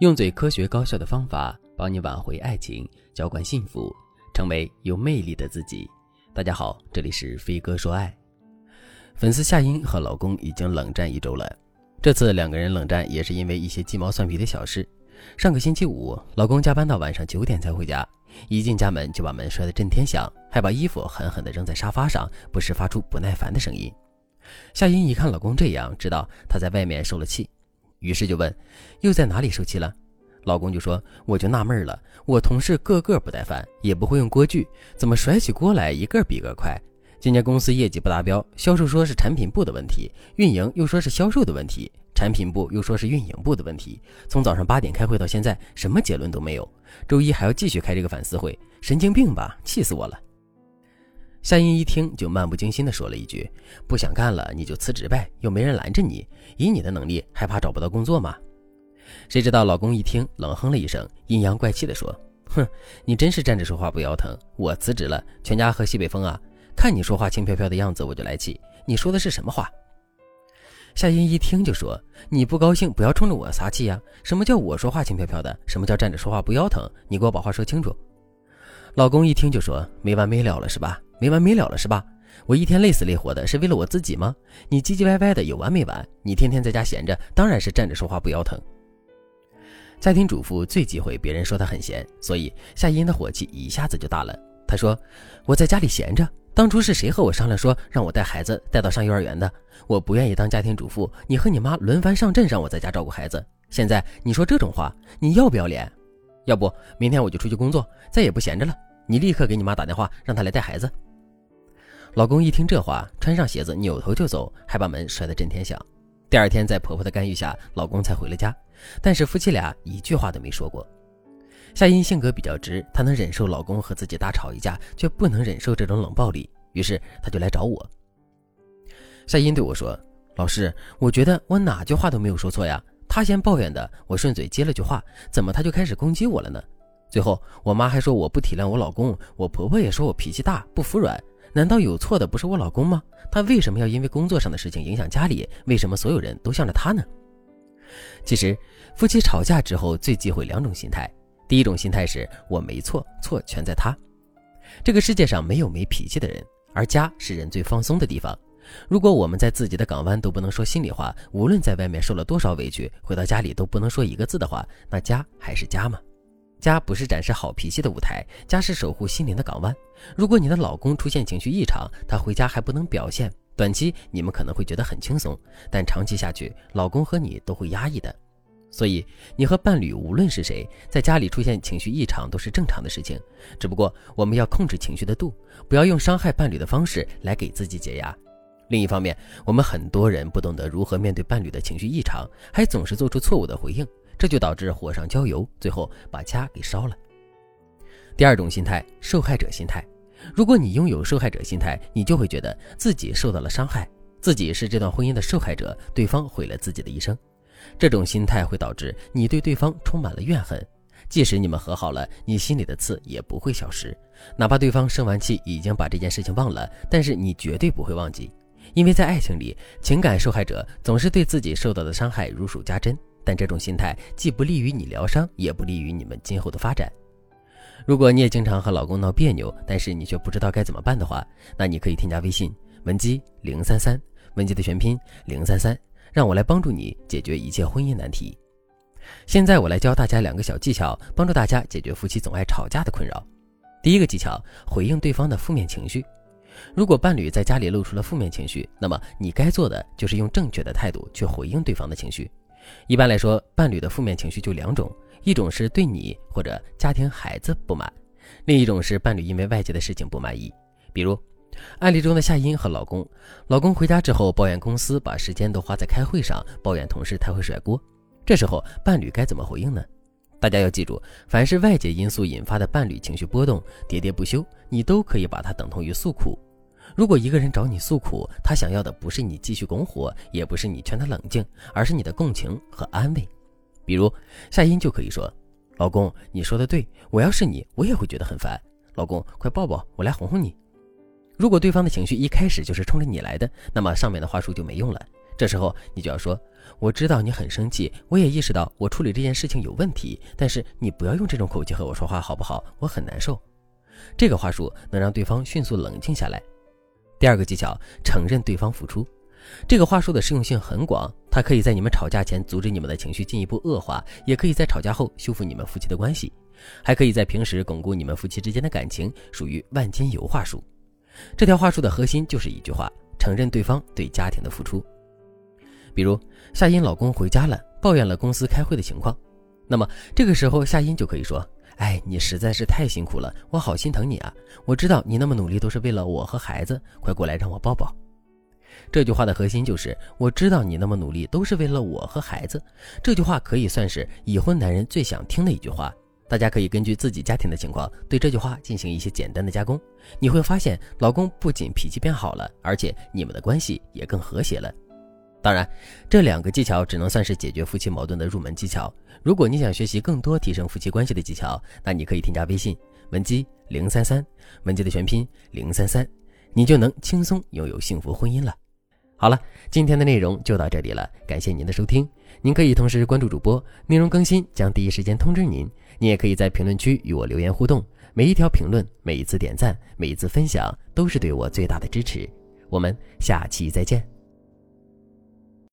用最科学高效的方法帮你挽回爱情，浇灌幸福，成为有魅力的自己。大家好，这里是飞哥说爱。粉丝夏音和老公已经冷战一周了，这次两个人冷战也是因为一些鸡毛蒜皮的小事。上个星期五，老公加班到晚上九点才回家，一进家门就把门摔得震天响，还把衣服狠狠地扔在沙发上，不时发出不耐烦的声音。夏音一看老公这样，知道他在外面受了气。于是就问，又在哪里受气了？老公就说，我就纳闷了，我同事个个不带饭，也不会用锅具，怎么甩起锅来一个比一个快？今年公司业绩不达标，销售说是产品部的问题，运营又说是销售的问题，产品部又说是运营部的问题。从早上八点开会到现在，什么结论都没有。周一还要继续开这个反思会，神经病吧？气死我了！夏音一听，就漫不经心地说了一句：“不想干了，你就辞职呗，又没人拦着你。以你的能力，还怕找不到工作吗？”谁知道老公一听，冷哼了一声，阴阳怪气地说：“哼，你真是站着说话不腰疼。我辞职了，全家喝西北风啊！看你说话轻飘飘的样子，我就来气。你说的是什么话？”夏音一听就说：“你不高兴，不要冲着我撒气呀！什么叫我说话轻飘飘的？什么叫站着说话不腰疼？你给我把话说清楚。”老公一听就说：“没完没了了是吧？”没完没了了是吧？我一天累死累活的，是为了我自己吗？你唧唧歪歪的有完没完？你天天在家闲着，当然是站着说话不腰疼。家庭主妇最忌讳别人说她很闲，所以夏音的火气一下子就大了。她说：“我在家里闲着，当初是谁和我商量说让我带孩子带到上幼儿园的？我不愿意当家庭主妇，你和你妈轮番上阵让我在家照顾孩子。现在你说这种话，你要不要脸？要不明天我就出去工作，再也不闲着了。你立刻给你妈打电话，让她来带孩子。”老公一听这话，穿上鞋子扭头就走，还把门摔得震天响。第二天，在婆婆的干预下，老公才回了家。但是夫妻俩一句话都没说过。夏音性格比较直，她能忍受老公和自己大吵一架，却不能忍受这种冷暴力。于是她就来找我。夏音对我说：“老师，我觉得我哪句话都没有说错呀。他先抱怨的，我顺嘴接了句话，怎么他就开始攻击我了呢？最后我妈还说我不体谅我老公，我婆婆也说我脾气大，不服软。”难道有错的不是我老公吗？他为什么要因为工作上的事情影响家里？为什么所有人都向着他呢？其实，夫妻吵架之后最忌讳两种心态。第一种心态是我没错，错全在他。这个世界上没有没脾气的人，而家是人最放松的地方。如果我们在自己的港湾都不能说心里话，无论在外面受了多少委屈，回到家里都不能说一个字的话，那家还是家吗？家不是展示好脾气的舞台，家是守护心灵的港湾。如果你的老公出现情绪异常，他回家还不能表现，短期你们可能会觉得很轻松，但长期下去，老公和你都会压抑的。所以，你和伴侣无论是谁，在家里出现情绪异常都是正常的事情，只不过我们要控制情绪的度，不要用伤害伴侣的方式来给自己解压。另一方面，我们很多人不懂得如何面对伴侣的情绪异常，还总是做出错误的回应。这就导致火上浇油，最后把家给烧了。第二种心态，受害者心态。如果你拥有受害者心态，你就会觉得自己受到了伤害，自己是这段婚姻的受害者，对方毁了自己的一生。这种心态会导致你对对方充满了怨恨，即使你们和好了，你心里的刺也不会消失。哪怕对方生完气已经把这件事情忘了，但是你绝对不会忘记，因为在爱情里，情感受害者总是对自己受到的伤害如数家珍。但这种心态既不利于你疗伤，也不利于你们今后的发展。如果你也经常和老公闹别扭，但是你却不知道该怎么办的话，那你可以添加微信文姬零三三，文姬的全拼零三三，让我来帮助你解决一切婚姻难题。现在我来教大家两个小技巧，帮助大家解决夫妻总爱吵架的困扰。第一个技巧，回应对方的负面情绪。如果伴侣在家里露出了负面情绪，那么你该做的就是用正确的态度去回应对方的情绪。一般来说，伴侣的负面情绪就两种，一种是对你或者家庭孩子不满，另一种是伴侣因为外界的事情不满意。比如，案例中的夏音和老公，老公回家之后抱怨公司把时间都花在开会上，抱怨同事太会甩锅。这时候，伴侣该怎么回应呢？大家要记住，凡是外界因素引发的伴侣情绪波动喋喋不休，你都可以把它等同于诉苦。如果一个人找你诉苦，他想要的不是你继续拱火，也不是你劝他冷静，而是你的共情和安慰。比如夏音就可以说：“老公，你说的对，我要是你，我也会觉得很烦。老公，快抱抱，我来哄哄你。”如果对方的情绪一开始就是冲着你来的，那么上面的话术就没用了。这时候你就要说：“我知道你很生气，我也意识到我处理这件事情有问题，但是你不要用这种口气和我说话，好不好？我很难受。”这个话术能让对方迅速冷静下来。第二个技巧，承认对方付出。这个话术的适用性很广，它可以在你们吵架前阻止你们的情绪进一步恶化，也可以在吵架后修复你们夫妻的关系，还可以在平时巩固你们夫妻之间的感情，属于万金油话术。这条话术的核心就是一句话：承认对方对家庭的付出。比如夏音老公回家了，抱怨了公司开会的情况，那么这个时候夏音就可以说：“哎，你实在是太辛苦了，我好心疼你啊！我知道你那么努力都是为了我和孩子，快过来让我抱抱。”这句话的核心就是我知道你那么努力都是为了我和孩子。这句话可以算是已婚男人最想听的一句话。大家可以根据自己家庭的情况，对这句话进行一些简单的加工，你会发现老公不仅脾气变好了，而且你们的关系也更和谐了。当然，这两个技巧只能算是解决夫妻矛盾的入门技巧。如果你想学习更多提升夫妻关系的技巧，那你可以添加微信文姬零三三，文姬的全拼零三三，你就能轻松拥有幸福婚姻了。好了，今天的内容就到这里了，感谢您的收听。您可以同时关注主播，内容更新将第一时间通知您。您也可以在评论区与我留言互动，每一条评论、每一次点赞、每一次分享，都是对我最大的支持。我们下期再见。